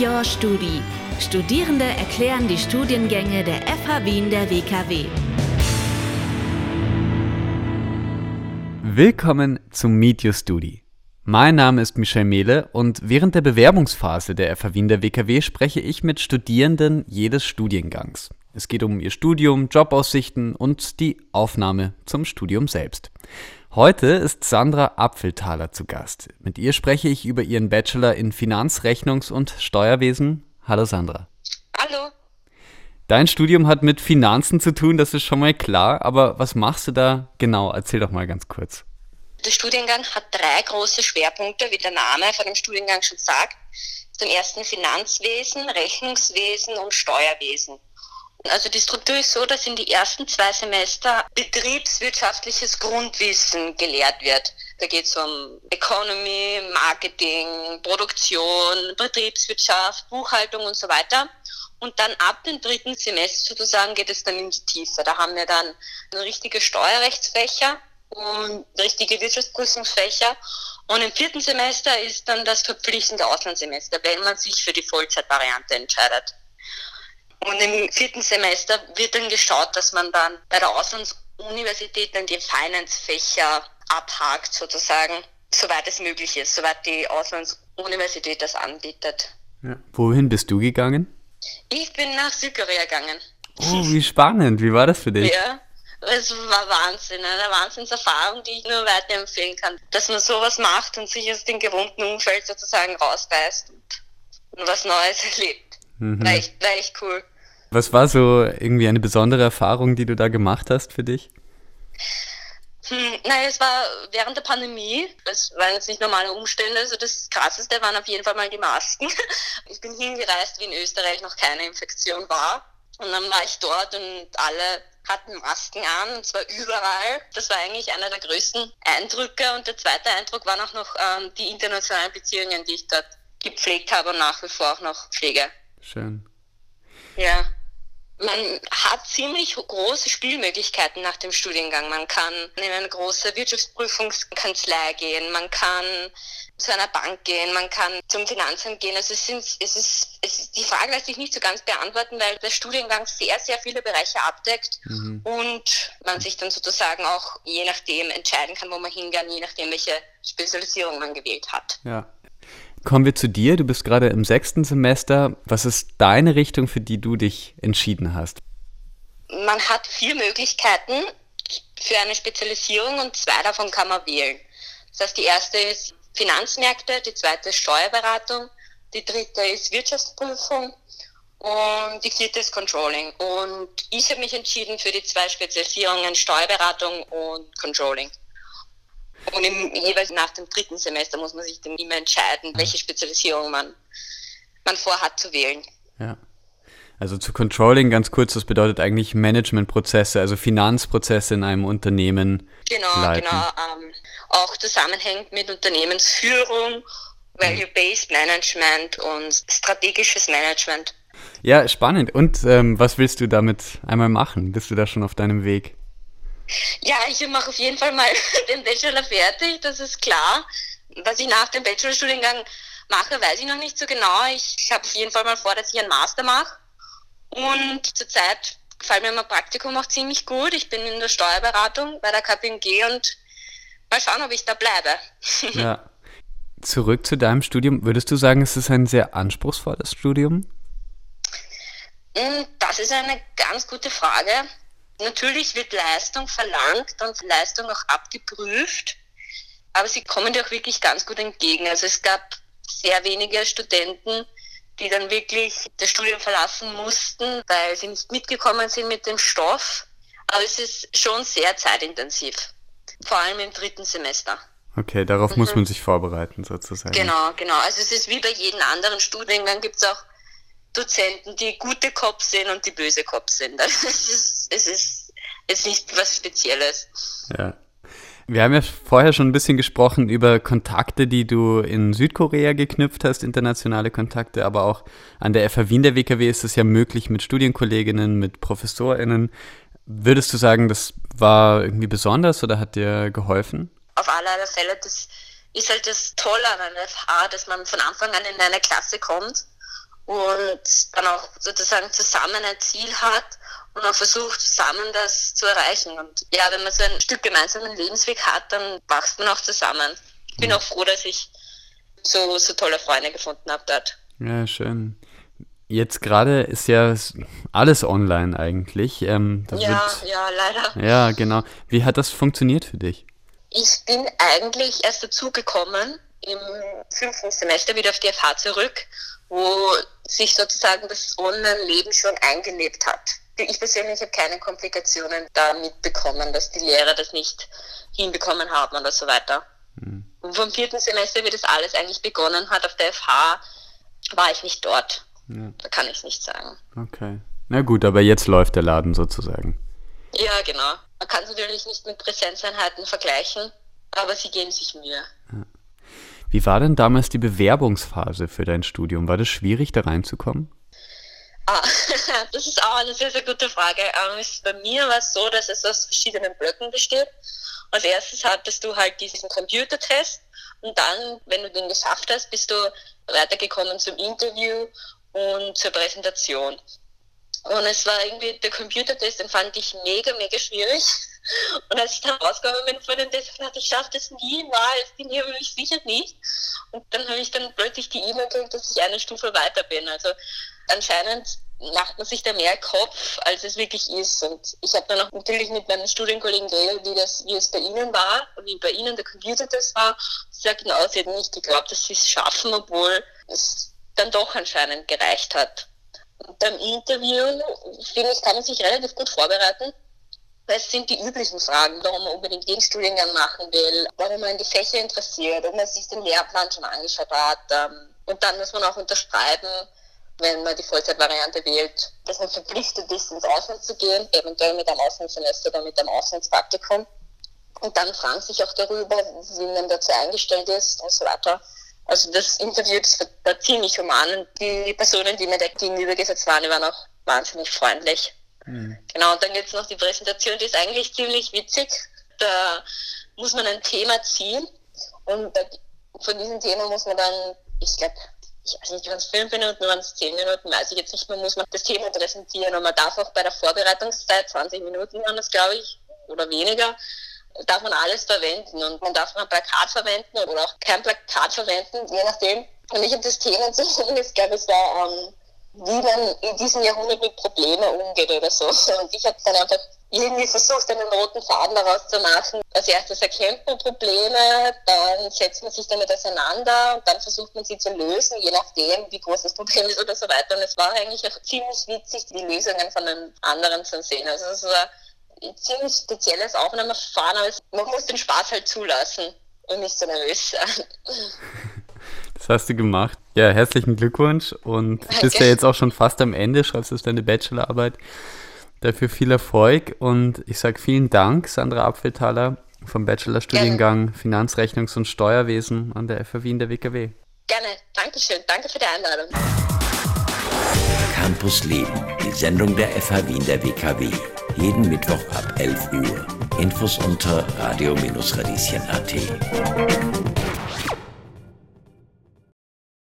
Your Studi. Studierende erklären die Studiengänge der FH Wien der WKW. Willkommen zum Meet Your Studi. Mein Name ist Michel Mehle und während der Bewerbungsphase der FH Wien der WKW spreche ich mit Studierenden jedes Studiengangs. Es geht um ihr Studium, Jobaussichten und die Aufnahme zum Studium selbst. Heute ist Sandra Apfeltaler zu Gast. Mit ihr spreche ich über ihren Bachelor in Finanz-, Rechnungs- und Steuerwesen. Hallo Sandra. Hallo. Dein Studium hat mit Finanzen zu tun, das ist schon mal klar, aber was machst du da genau? Erzähl doch mal ganz kurz. Der Studiengang hat drei große Schwerpunkte, wie der Name von dem Studiengang schon sagt. Zum ersten Finanzwesen, Rechnungswesen und Steuerwesen. Also die Struktur ist so, dass in die ersten zwei Semester betriebswirtschaftliches Grundwissen gelehrt wird. Da geht es um Economy, Marketing, Produktion, Betriebswirtschaft, Buchhaltung und so weiter. Und dann ab dem dritten Semester sozusagen geht es dann in die Tiefe. Da haben wir dann richtige Steuerrechtsfächer und richtige Wirtschaftsprüfungsfächer. Und im vierten Semester ist dann das verpflichtende Auslandssemester, wenn man sich für die Vollzeitvariante entscheidet. Und im vierten Semester wird dann geschaut, dass man dann bei der Auslandsuniversität dann die Finance-Fächer abhakt sozusagen, soweit es möglich ist, soweit die Auslandsuniversität das anbietet. Ja. Wohin bist du gegangen? Ich bin nach Südkorea gegangen. Oh, wie spannend. Wie war das für dich? Ja, es war Wahnsinn, eine Wahnsinnserfahrung, die ich nur weiterempfehlen kann. Dass man sowas macht und sich aus dem gewohnten Umfeld sozusagen rausreißt und was Neues erlebt. Mhm. War, echt, war echt cool. Was war so irgendwie eine besondere Erfahrung, die du da gemacht hast für dich? Hm, naja, es war während der Pandemie. Es waren jetzt nicht normale Umstände. Also das Krasseste waren auf jeden Fall mal die Masken. Ich bin hingereist, wie in Österreich noch keine Infektion war. Und dann war ich dort und alle hatten Masken an, und zwar überall. Das war eigentlich einer der größten Eindrücke. Und der zweite Eindruck waren auch noch ähm, die internationalen Beziehungen, die ich dort gepflegt habe und nach wie vor auch noch pflege. Schön. Ja. Man hat ziemlich große Spielmöglichkeiten nach dem Studiengang. Man kann in eine große Wirtschaftsprüfungskanzlei gehen, man kann zu einer Bank gehen, man kann zum Finanzamt gehen. Also es, sind, es, ist, es ist, die Frage lässt sich nicht so ganz beantworten, weil der Studiengang sehr, sehr viele Bereiche abdeckt mhm. und man sich dann sozusagen auch je nachdem entscheiden kann, wo man hingehen, je nachdem, welche Spezialisierung man gewählt hat. Ja. Kommen wir zu dir. Du bist gerade im sechsten Semester. Was ist deine Richtung, für die du dich entschieden hast? Man hat vier Möglichkeiten für eine Spezialisierung und zwei davon kann man wählen. Das heißt, die erste ist Finanzmärkte, die zweite ist Steuerberatung, die dritte ist Wirtschaftsprüfung und die vierte ist Controlling. Und ich habe mich entschieden für die zwei Spezialisierungen Steuerberatung und Controlling. Und im, jeweils nach dem dritten Semester muss man sich dann immer entscheiden, welche Spezialisierung man, man vorhat zu wählen. Ja. Also zu Controlling ganz kurz, das bedeutet eigentlich Managementprozesse, also Finanzprozesse in einem Unternehmen. Genau, leiten. genau. Ähm, auch zusammenhängt mit Unternehmensführung, Value-Based Management und strategisches Management. Ja, spannend. Und ähm, was willst du damit einmal machen? Bist du da schon auf deinem Weg? Ja, ich mache auf jeden Fall mal den Bachelor fertig, das ist klar. Was ich nach dem Bachelorstudiengang mache, weiß ich noch nicht so genau. Ich, ich habe auf jeden Fall mal vor, dass ich einen Master mache. Und zurzeit gefällt mir mein Praktikum auch ziemlich gut. Ich bin in der Steuerberatung bei der KPMG und mal schauen, ob ich da bleibe. Ja. Zurück zu deinem Studium. Würdest du sagen, es ist ein sehr anspruchsvolles Studium? Hm, das ist eine ganz gute Frage. Natürlich wird Leistung verlangt und Leistung auch abgeprüft, aber sie kommen dir auch wirklich ganz gut entgegen. Also es gab sehr wenige Studenten, die dann wirklich das Studium verlassen mussten, weil sie nicht mitgekommen sind mit dem Stoff. Aber es ist schon sehr zeitintensiv, vor allem im dritten Semester. Okay, darauf mhm. muss man sich vorbereiten sozusagen. Genau, genau. Also es ist wie bei jedem anderen Studiengang gibt es auch Dozenten, die gute Cops sind und die böse Cops sind. Also es ist, es ist, ist nicht was Spezielles. Ja. Wir haben ja vorher schon ein bisschen gesprochen über Kontakte, die du in Südkorea geknüpft hast, internationale Kontakte, aber auch an der FH Wien der WKW ist es ja möglich mit Studienkolleginnen, mit ProfessorInnen. Würdest du sagen, das war irgendwie besonders oder hat dir geholfen? Auf alle Fälle, das ist halt das Tolle an einer FH, dass man von Anfang an in eine Klasse kommt und dann auch sozusagen zusammen ein Ziel hat und auch versucht, zusammen das zu erreichen. Und ja, wenn man so ein Stück gemeinsamen Lebensweg hat, dann wächst man auch zusammen. Ich bin auch froh, dass ich so, so tolle Freunde gefunden habe dort. Ja, schön. Jetzt gerade ist ja alles online eigentlich. Ähm, ja, wird, ja, leider. Ja, genau. Wie hat das funktioniert für dich? Ich bin eigentlich erst dazugekommen im fünften Semester wieder auf die FH zurück, wo sich sozusagen das Online-Leben schon eingelebt hat. Ich persönlich habe keine Komplikationen da mitbekommen, dass die Lehrer das nicht hinbekommen haben oder so weiter. Mhm. Und vom vierten Semester, wie das alles eigentlich begonnen hat auf der FH, war ich nicht dort. Ja. Da kann ich es nicht sagen. Okay. Na gut, aber jetzt läuft der Laden sozusagen. Ja, genau. Man kann es natürlich nicht mit Präsenzeinheiten vergleichen, aber sie geben sich Mühe. Ja. Wie war denn damals die Bewerbungsphase für dein Studium? War das schwierig, da reinzukommen? Ah, das ist auch eine sehr, sehr gute Frage. Ähm, bei mir war es so, dass es aus verschiedenen Blöcken besteht. Als erstes hattest du halt diesen Computertest und dann, wenn du den geschafft hast, bist du weitergekommen zum Interview und zur Präsentation. Und es war irgendwie, der Computertest, den fand ich mega, mega schwierig. Und als ich dann rausgekommen bin von den Test, dachte ich, ich schaffe das niemals, den hier will ich sicher nicht. Und dann habe ich dann plötzlich die E-Mail gekriegt, dass ich eine Stufe weiter bin. Also anscheinend macht man sich da mehr Kopf, als es wirklich ist. Und ich habe dann auch natürlich mit meinen Studienkollegen geredet, wie, das, wie es bei ihnen war, wie bei ihnen der Computertest war. Sie sagten auch, sie hätten nicht geglaubt, dass sie es schaffen, obwohl es dann doch anscheinend gereicht hat. Und beim Interview, finde ich, kann man sich relativ gut vorbereiten. Weil es sind die üblichen Fragen, warum man unbedingt den Studiengang machen will, warum man die Fächer interessiert, ob man sich den Lehrplan schon angeschaut hat. Ähm, und dann muss man auch unterschreiben, wenn man die Vollzeitvariante wählt, dass man verpflichtet ist, ins Ausland zu gehen, eventuell mit einem Auslandssemester oder mit einem Auslandspraktikum. Und dann fragen sich auch darüber, wie man dazu eingestellt ist und so weiter. Also das Interview, das war ziemlich human und die Personen, die mir da gegenübergesetzt waren, die waren auch wahnsinnig freundlich. Mhm. Genau, und dann gibt es noch die Präsentation, die ist eigentlich ziemlich witzig. Da muss man ein Thema ziehen und von diesem Thema muss man dann, ich glaube, ich weiß nicht, waren es fünf Minuten, waren es zehn Minuten, weiß ich jetzt nicht mehr, muss man das Thema präsentieren und man darf auch bei der Vorbereitungszeit, 20 Minuten waren das, glaube ich, oder weniger, darf man alles verwenden und man darf ein Plakat verwenden oder auch kein Plakat verwenden, je nachdem. Und ich habe das Thema zu ich glaube, es war, ähm, wie man in diesem Jahrhundert mit Problemen umgeht oder so. Und ich habe dann einfach irgendwie versucht, einen roten Faden daraus zu machen. Als erstes erkennt man Probleme, dann setzt man sich damit auseinander und dann versucht man sie zu lösen, je nachdem, wie groß das Problem ist oder so weiter. Und es war eigentlich auch ziemlich witzig, die Lösungen von den anderen zu sehen. Also es war ein ziemlich spezielles Aufnahmeverfahren, aber man muss den Spaß halt zulassen und nicht so nervös sein. Das hast du gemacht. Ja, herzlichen Glückwunsch und Danke. bist ja jetzt auch schon fast am Ende, schreibst du deine Bachelorarbeit. Dafür viel Erfolg und ich sage vielen Dank, Sandra Apfelthaler vom Bachelorstudiengang Finanzrechnungs- und Steuerwesen an der FAW in der WKW. Gerne, Dankeschön, danke für die Einladung. Campus Leben, die Sendung der FH Wien der WKW. Jeden Mittwoch ab 11 Uhr. Infos unter radio-radieschen.at.